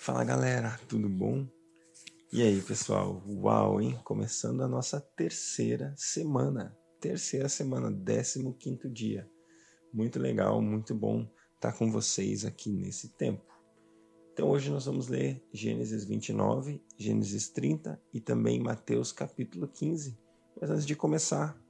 Fala galera, tudo bom? E aí pessoal, uau, hein? Começando a nossa terceira semana, terceira semana, 15 dia. Muito legal, muito bom estar com vocês aqui nesse tempo. Então hoje nós vamos ler Gênesis 29, Gênesis 30 e também Mateus capítulo 15. Mas antes de começar,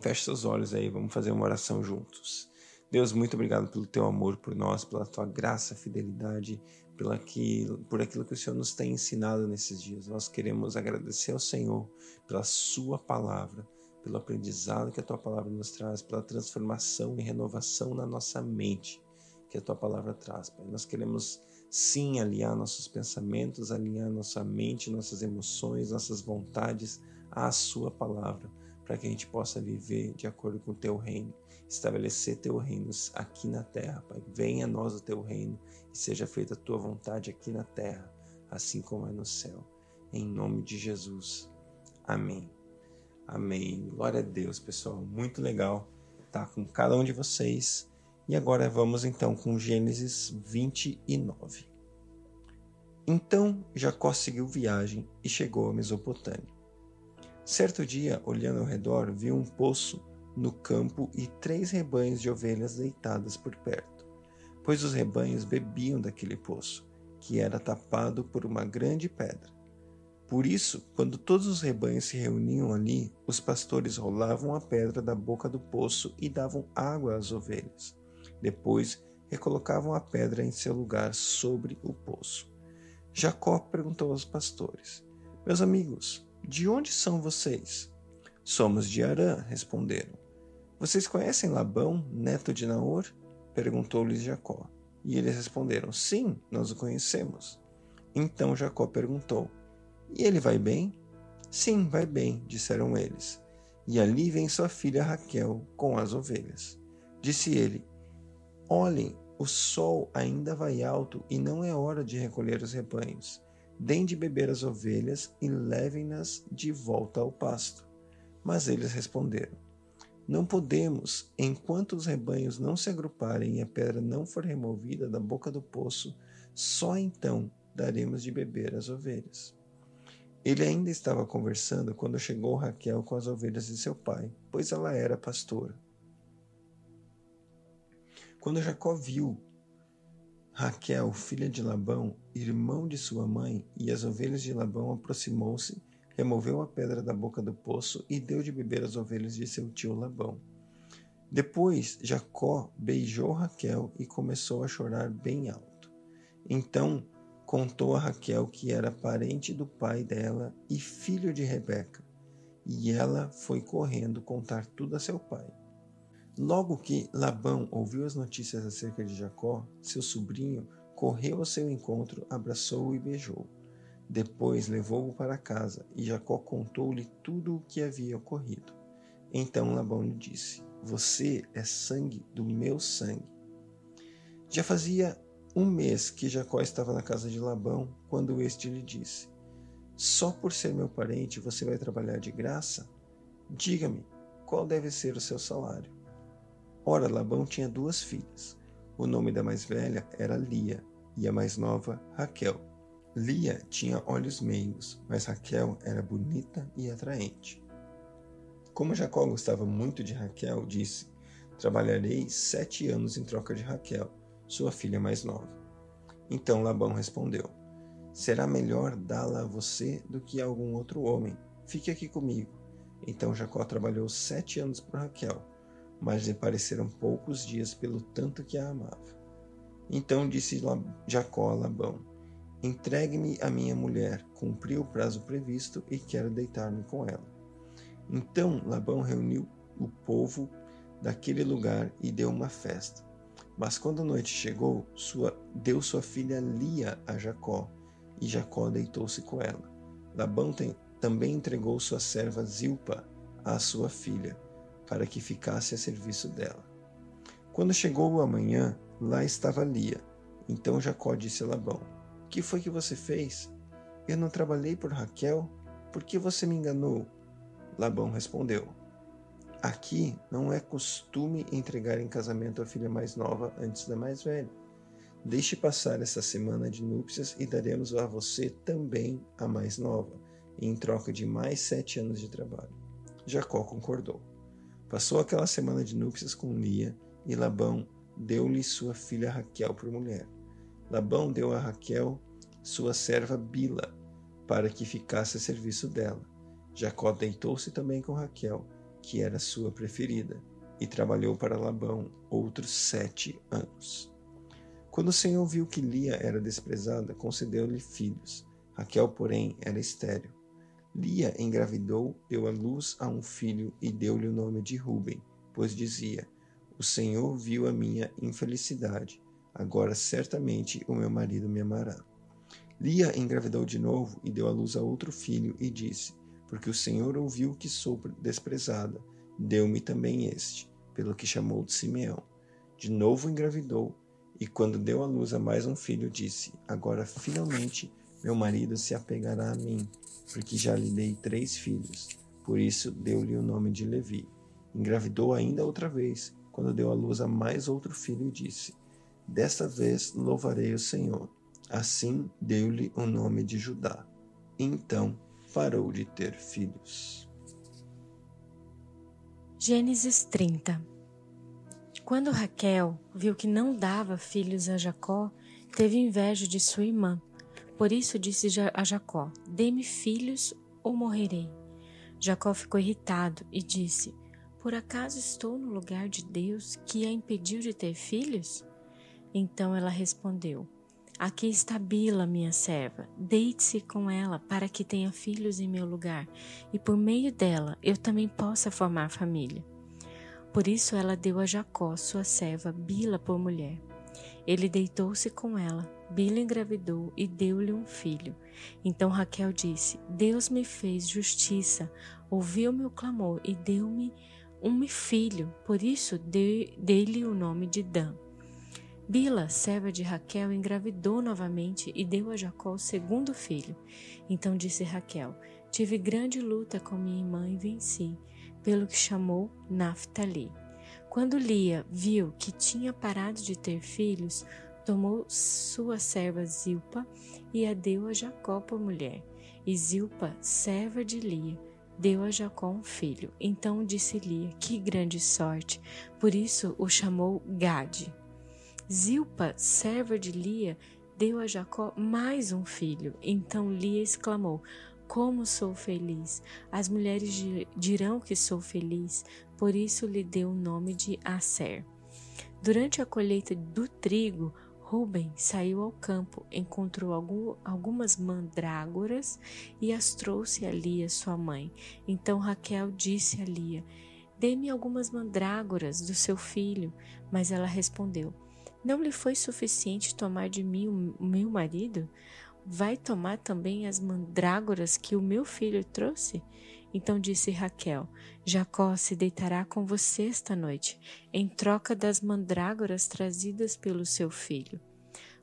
feche seus olhos aí, vamos fazer uma oração juntos. Deus, muito obrigado pelo teu amor por nós, pela tua graça, fidelidade, pela que, por aquilo que o Senhor nos tem ensinado nesses dias. Nós queremos agradecer ao Senhor pela Sua palavra, pelo aprendizado que a Tua palavra nos traz, pela transformação e renovação na nossa mente que a Tua palavra traz. Pai. Nós queremos sim alinhar nossos pensamentos, alinhar nossa mente, nossas emoções, nossas vontades à Sua palavra, para que a gente possa viver de acordo com o Teu reino estabelecer teu reino aqui na terra, Pai. Venha a nós o teu reino e seja feita a tua vontade aqui na terra, assim como é no céu. Em nome de Jesus. Amém. Amém. Glória a Deus, pessoal. Muito legal estar com cada um de vocês. E agora vamos então com Gênesis 29. Então Jacó seguiu viagem e chegou a Mesopotâmia. Certo dia, olhando ao redor, viu um poço no campo e três rebanhos de ovelhas deitadas por perto, pois os rebanhos bebiam daquele poço, que era tapado por uma grande pedra. Por isso, quando todos os rebanhos se reuniam ali, os pastores rolavam a pedra da boca do poço e davam água às ovelhas. Depois, recolocavam a pedra em seu lugar sobre o poço. Jacó perguntou aos pastores: Meus amigos, de onde são vocês? Somos de Arã, responderam. Vocês conhecem Labão, neto de Naor? perguntou-lhes Jacó. E eles responderam: Sim, nós o conhecemos. Então Jacó perguntou: E ele vai bem? Sim, vai bem, disseram eles. E ali vem sua filha Raquel com as ovelhas. Disse ele: Olhem, o sol ainda vai alto e não é hora de recolher os rebanhos. Deem de beber as ovelhas e levem-nas de volta ao pasto. Mas eles responderam: não podemos, enquanto os rebanhos não se agruparem e a pedra não for removida da boca do poço, só então daremos de beber às ovelhas. Ele ainda estava conversando quando chegou Raquel com as ovelhas de seu pai, pois ela era pastora. Quando Jacó viu Raquel, filha de Labão, irmão de sua mãe, e as ovelhas de Labão, aproximou-se removeu a pedra da boca do poço e deu de beber às ovelhas de seu tio Labão. Depois Jacó beijou Raquel e começou a chorar bem alto. Então contou a Raquel que era parente do pai dela e filho de Rebeca, e ela foi correndo contar tudo a seu pai. Logo que Labão ouviu as notícias acerca de Jacó, seu sobrinho, correu ao seu encontro, abraçou-o e beijou. Depois levou-o para casa e Jacó contou-lhe tudo o que havia ocorrido. Então Labão lhe disse: Você é sangue do meu sangue. Já fazia um mês que Jacó estava na casa de Labão quando este lhe disse: Só por ser meu parente você vai trabalhar de graça? Diga-me, qual deve ser o seu salário? Ora, Labão tinha duas filhas. O nome da mais velha era Lia e a mais nova, Raquel. Lia tinha olhos meigos, mas Raquel era bonita e atraente. Como Jacó gostava muito de Raquel, disse: Trabalharei sete anos em troca de Raquel, sua filha mais nova. Então Labão respondeu: Será melhor dá-la a você do que a algum outro homem. Fique aqui comigo. Então Jacó trabalhou sete anos por Raquel, mas lhe pareceram poucos dias pelo tanto que a amava. Então disse Jacó a Labão: Entregue-me a minha mulher, cumpri o prazo previsto e quero deitar-me com ela. Então Labão reuniu o povo daquele lugar e deu uma festa. Mas quando a noite chegou, sua, deu sua filha Lia a Jacó, e Jacó deitou-se com ela. Labão tem, também entregou sua serva Zilpa à sua filha, para que ficasse a serviço dela. Quando chegou a manhã, lá estava Lia. Então Jacó disse a Labão: que foi que você fez? Eu não trabalhei por Raquel? Por que você me enganou? Labão respondeu: Aqui não é costume entregar em casamento a filha mais nova antes da mais velha. Deixe passar essa semana de núpcias e daremos a você também a mais nova, em troca de mais sete anos de trabalho. Jacó concordou. Passou aquela semana de núpcias com Lia e Labão deu-lhe sua filha Raquel por mulher. Labão deu a Raquel sua serva Bila para que ficasse a serviço dela. Jacó deitou-se também com Raquel, que era sua preferida, e trabalhou para Labão outros sete anos. Quando o Senhor viu que Lia era desprezada, concedeu-lhe filhos. Raquel, porém, era estéril. Lia engravidou, deu à luz a um filho e deu-lhe o nome de Ruben, pois dizia: O Senhor viu a minha infelicidade. Agora certamente o meu marido me amará. Lia engravidou de novo e deu à luz a outro filho e disse: Porque o Senhor ouviu que sou desprezada, deu-me também este, pelo que chamou de Simeão. De novo engravidou e quando deu à luz a mais um filho, disse: Agora finalmente meu marido se apegará a mim, porque já lhe dei três filhos. Por isso deu-lhe o nome de Levi. Engravidou ainda outra vez, quando deu à luz a mais outro filho, e disse: Desta vez louvarei o Senhor. Assim deu-lhe o nome de Judá. Então parou de ter filhos. Gênesis 30 quando Raquel viu que não dava filhos a Jacó, teve inveja de sua irmã. Por isso disse a Jacó: Dê-me filhos ou morrerei. Jacó ficou irritado e disse: Por acaso estou no lugar de Deus que a impediu de ter filhos? Então ela respondeu: Aqui está Bila, minha serva. Deite-se com ela para que tenha filhos em meu lugar, e por meio dela eu também possa formar família. Por isso ela deu a Jacó, sua serva, Bila por mulher. Ele deitou-se com ela, Bila engravidou e deu-lhe um filho. Então Raquel disse: Deus me fez justiça, ouviu meu clamor e deu-me um filho, por isso dei-lhe o nome de Dan. Bila, serva de Raquel, engravidou novamente e deu a Jacó o segundo filho. Então disse Raquel: Tive grande luta com minha irmã e venci pelo que chamou Naphtali. Quando Lia viu que tinha parado de ter filhos, tomou sua serva Zilpa e a deu a Jacó por mulher. E Zilpa, serva de Lia, deu a Jacó um filho. Então disse Lia: Que grande sorte! Por isso o chamou Gade. Zilpa, serva de Lia, deu a Jacó mais um filho. Então Lia exclamou: como sou feliz! As mulheres dirão que sou feliz, por isso lhe deu o nome de Aser. Durante a colheita do trigo, Ruben saiu ao campo, encontrou algum, algumas mandrágoras e as trouxe a Lia, sua mãe. Então Raquel disse a Lia: Dê-me algumas mandrágoras do seu filho. Mas ela respondeu: Não lhe foi suficiente tomar de mim o meu marido? Vai tomar também as mandrágoras que o meu filho trouxe? Então disse Raquel: Jacó se deitará com você esta noite, em troca das mandrágoras trazidas pelo seu filho.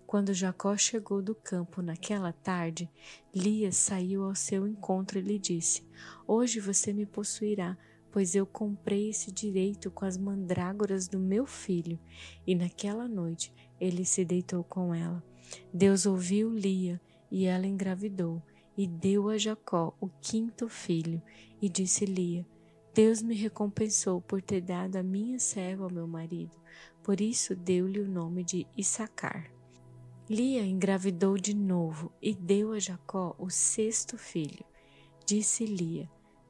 Quando Jacó chegou do campo naquela tarde, Lia saiu ao seu encontro e lhe disse: Hoje você me possuirá, pois eu comprei esse direito com as mandrágoras do meu filho. E naquela noite ele se deitou com ela. Deus ouviu Lia e ela engravidou e deu a Jacó o quinto filho. E disse Lia: Deus me recompensou por ter dado a minha serva ao meu marido. Por isso deu-lhe o nome de Issacar. Lia engravidou de novo e deu a Jacó o sexto filho. Disse Lia: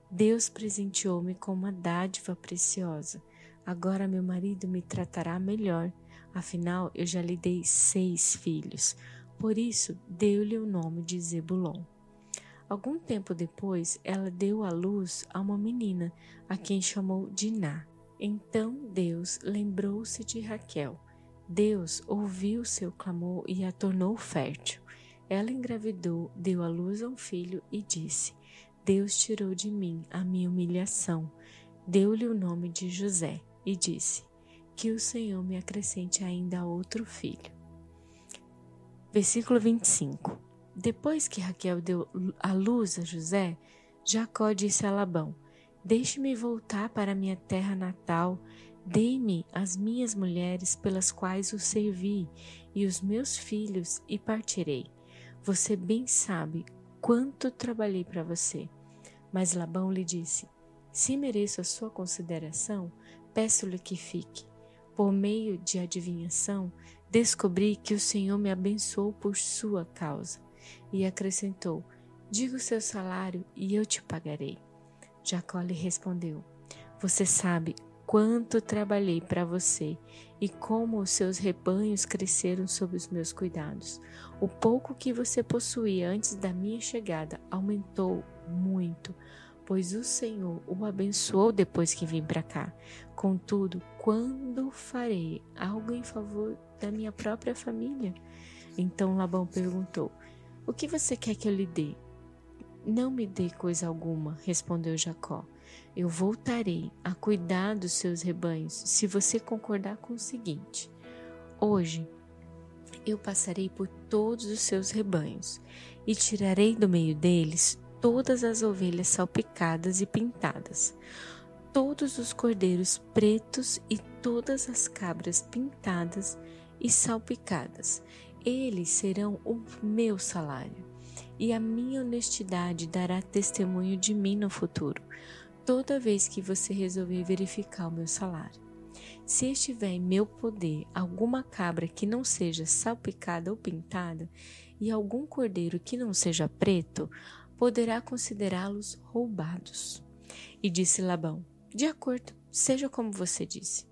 Deus presenteou-me com uma dádiva preciosa. Agora meu marido me tratará melhor. Afinal, eu já lhe dei seis filhos. Por isso, deu-lhe o nome de Zebulon. Algum tempo depois, ela deu à luz a uma menina, a quem chamou Diná. Então Deus lembrou-se de Raquel. Deus ouviu seu clamor e a tornou fértil. Ela engravidou, deu à luz a um filho e disse: Deus tirou de mim a minha humilhação. Deu-lhe o nome de José e disse: Que o Senhor me acrescente ainda outro filho. Versículo 25. Depois que Raquel deu a luz a José, Jacó disse a Labão: Deixe-me voltar para minha terra natal, Dê-me as minhas mulheres pelas quais o servi e os meus filhos e partirei. Você bem sabe quanto trabalhei para você. Mas Labão lhe disse: Se mereço a sua consideração, peço-lhe que fique. Por meio de adivinhação, descobri que o Senhor me abençoou por sua causa. E acrescentou: Diga o seu salário e eu te pagarei. Jacó lhe respondeu: Você sabe quanto trabalhei para você e como os seus rebanhos cresceram sob os meus cuidados. O pouco que você possuía antes da minha chegada aumentou muito, pois o Senhor o abençoou depois que vim para cá. Contudo, quando farei algo em favor da minha própria família? Então Labão perguntou: O que você quer que eu lhe dê? Não me dê coisa alguma, respondeu Jacó. Eu voltarei a cuidar dos seus rebanhos se você concordar com o seguinte: Hoje eu passarei por todos os seus rebanhos e tirarei do meio deles todas as ovelhas salpicadas e pintadas, todos os cordeiros pretos e todas as cabras pintadas e salpicadas. Eles serão o meu salário e a minha honestidade dará testemunho de mim no futuro, toda vez que você resolver verificar o meu salário. Se estiver em meu poder alguma cabra que não seja salpicada ou pintada, e algum cordeiro que não seja preto, poderá considerá-los roubados. E disse Labão: De acordo, seja como você disse.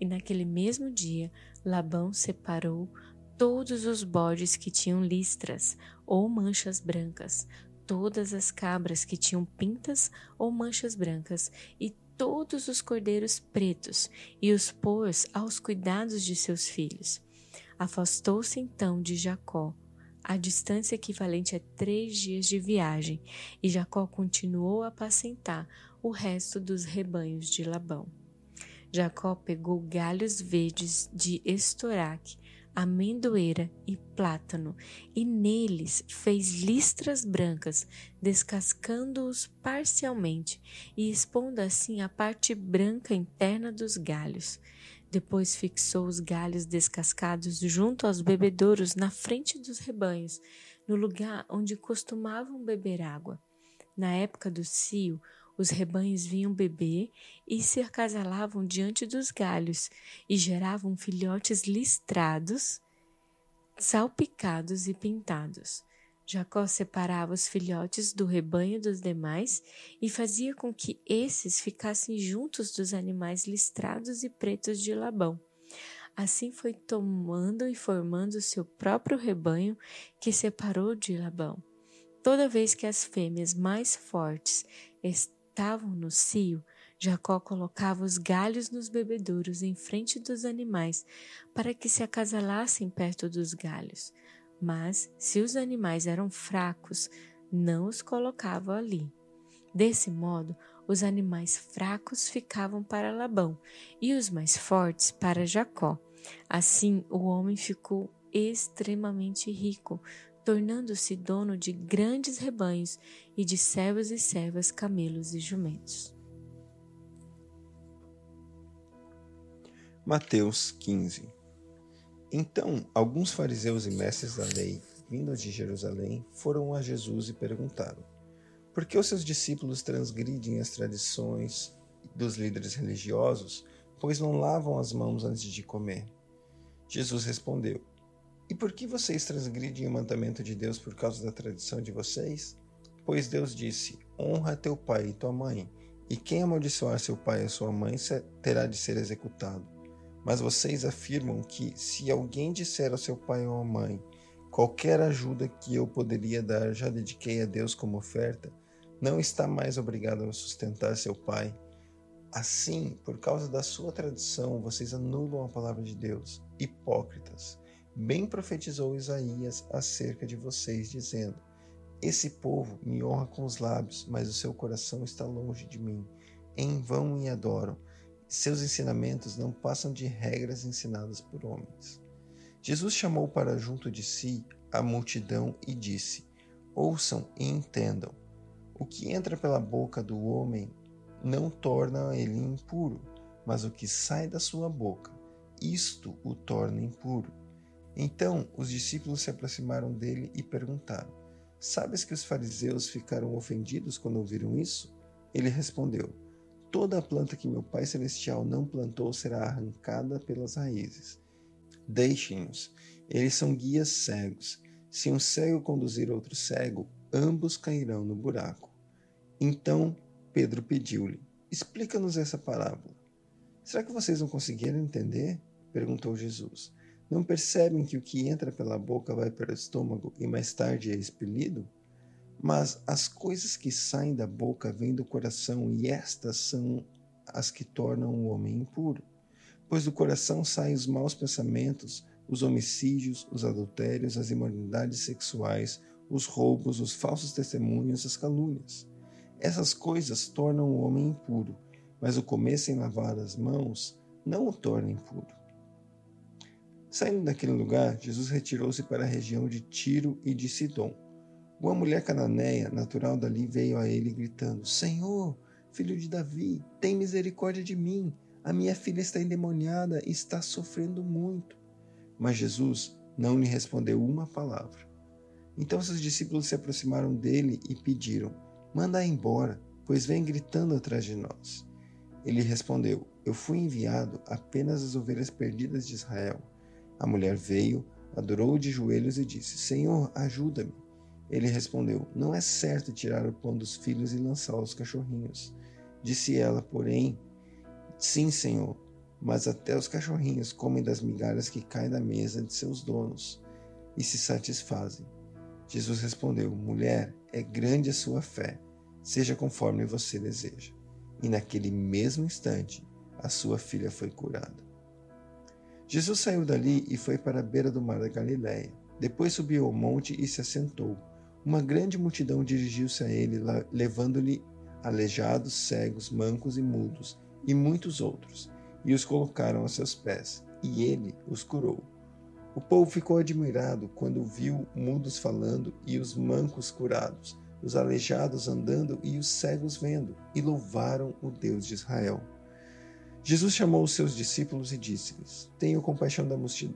E naquele mesmo dia, Labão separou todos os bodes que tinham listras ou manchas brancas, todas as cabras que tinham pintas ou manchas brancas, e todos os cordeiros pretos, e os pôs aos cuidados de seus filhos. Afastou-se então de Jacó, a distância equivalente a três dias de viagem, e Jacó continuou a apacentar o resto dos rebanhos de Labão. Jacó pegou galhos verdes de estoraque amendoeira e plátano, e neles fez listras brancas, descascando-os parcialmente e expondo assim a parte branca interna dos galhos. Depois fixou os galhos descascados junto aos bebedouros na frente dos rebanhos, no lugar onde costumavam beber água. Na época do cio, os rebanhos vinham beber e se acasalavam diante dos galhos e geravam filhotes listrados, salpicados e pintados. Jacó separava os filhotes do rebanho dos demais e fazia com que esses ficassem juntos dos animais listrados e pretos de Labão. Assim foi tomando e formando seu próprio rebanho que separou de Labão. Toda vez que as fêmeas mais fortes estavam no cio, Jacó colocava os galhos nos bebedouros em frente dos animais para que se acasalassem perto dos galhos. Mas, se os animais eram fracos, não os colocava ali. Desse modo, os animais fracos ficavam para Labão e os mais fortes para Jacó. Assim, o homem ficou extremamente rico, tornando-se dono de grandes rebanhos e de servos e servas, camelos e jumentos. Mateus 15 Então, alguns fariseus e mestres da lei, vindos de Jerusalém, foram a Jesus e perguntaram: Por que os seus discípulos transgridem as tradições dos líderes religiosos, pois não lavam as mãos antes de comer? Jesus respondeu: e por que vocês transgridem o mandamento de Deus por causa da tradição de vocês? Pois Deus disse: Honra teu pai e tua mãe, e quem amaldiçoar seu pai e sua mãe terá de ser executado. Mas vocês afirmam que, se alguém disser ao seu pai ou à mãe, qualquer ajuda que eu poderia dar já dediquei a Deus como oferta, não está mais obrigado a sustentar seu pai. Assim, por causa da sua tradição, vocês anulam a palavra de Deus. Hipócritas! Bem profetizou Isaías acerca de vocês, dizendo: Esse povo me honra com os lábios, mas o seu coração está longe de mim. Em vão me adoram. Seus ensinamentos não passam de regras ensinadas por homens. Jesus chamou para junto de si a multidão e disse: Ouçam e entendam. O que entra pela boca do homem não torna ele impuro, mas o que sai da sua boca, isto o torna impuro. Então os discípulos se aproximaram dele e perguntaram: Sabes que os fariseus ficaram ofendidos quando ouviram isso? Ele respondeu: Toda a planta que meu Pai Celestial não plantou será arrancada pelas raízes. Deixem-nos, eles são guias cegos. Se um cego conduzir outro cego, ambos cairão no buraco. Então Pedro pediu-lhe: Explica-nos essa parábola. Será que vocês não conseguiram entender? perguntou Jesus. Não percebem que o que entra pela boca vai para o estômago e mais tarde é expelido? Mas as coisas que saem da boca vêm do coração e estas são as que tornam o homem impuro. Pois do coração saem os maus pensamentos, os homicídios, os adultérios, as imoralidades sexuais, os roubos, os falsos testemunhos, as calúnias. Essas coisas tornam o homem impuro, mas o comer sem lavar as mãos não o torna impuro. Saindo daquele lugar, Jesus retirou-se para a região de Tiro e de Sidom. Uma mulher cananeia, natural dali, veio a ele gritando: Senhor, filho de Davi, tem misericórdia de mim. A minha filha está endemoniada e está sofrendo muito. Mas Jesus não lhe respondeu uma palavra. Então seus discípulos se aproximaram dele e pediram: Manda embora, pois vem gritando atrás de nós. Ele respondeu: Eu fui enviado apenas às ovelhas perdidas de Israel. A mulher veio, adorou de joelhos e disse: Senhor, ajuda-me. Ele respondeu: Não é certo tirar o pão dos filhos e lançá-lo aos cachorrinhos. Disse ela, porém: Sim, Senhor, mas até os cachorrinhos comem das migalhas que caem da mesa de seus donos e se satisfazem. Jesus respondeu: Mulher, é grande a sua fé, seja conforme você deseja. E naquele mesmo instante, a sua filha foi curada. Jesus saiu dali e foi para a beira do mar da Galiléia. Depois subiu ao monte e se assentou. Uma grande multidão dirigiu-se a ele, levando-lhe aleijados, cegos, mancos e mudos, e muitos outros, e os colocaram a seus pés, e ele os curou. O povo ficou admirado quando viu mudos falando e os mancos curados, os aleijados andando e os cegos vendo, e louvaram o Deus de Israel. Jesus chamou os seus discípulos e disse-lhes: Tenho compaixão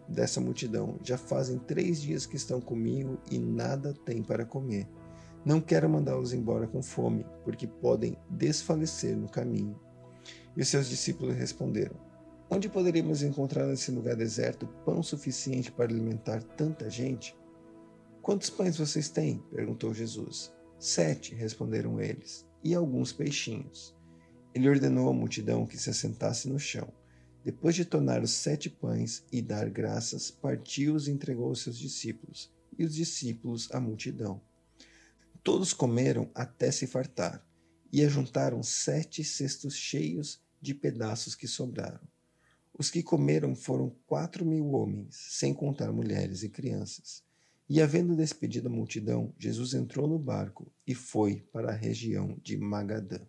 dessa multidão. Já fazem três dias que estão comigo e nada têm para comer. Não quero mandá-los embora com fome, porque podem desfalecer no caminho. E os seus discípulos responderam: Onde poderíamos encontrar nesse lugar deserto pão suficiente para alimentar tanta gente? Quantos pães vocês têm? perguntou Jesus. Sete, responderam eles, e alguns peixinhos. Ele ordenou à multidão que se assentasse no chão. Depois de tornar os sete pães e dar graças, partiu-os e entregou aos seus discípulos, e os discípulos à multidão. Todos comeram até se fartar, e ajuntaram sete cestos cheios de pedaços que sobraram. Os que comeram foram quatro mil homens, sem contar mulheres e crianças. E havendo despedido a multidão, Jesus entrou no barco e foi para a região de Magadã.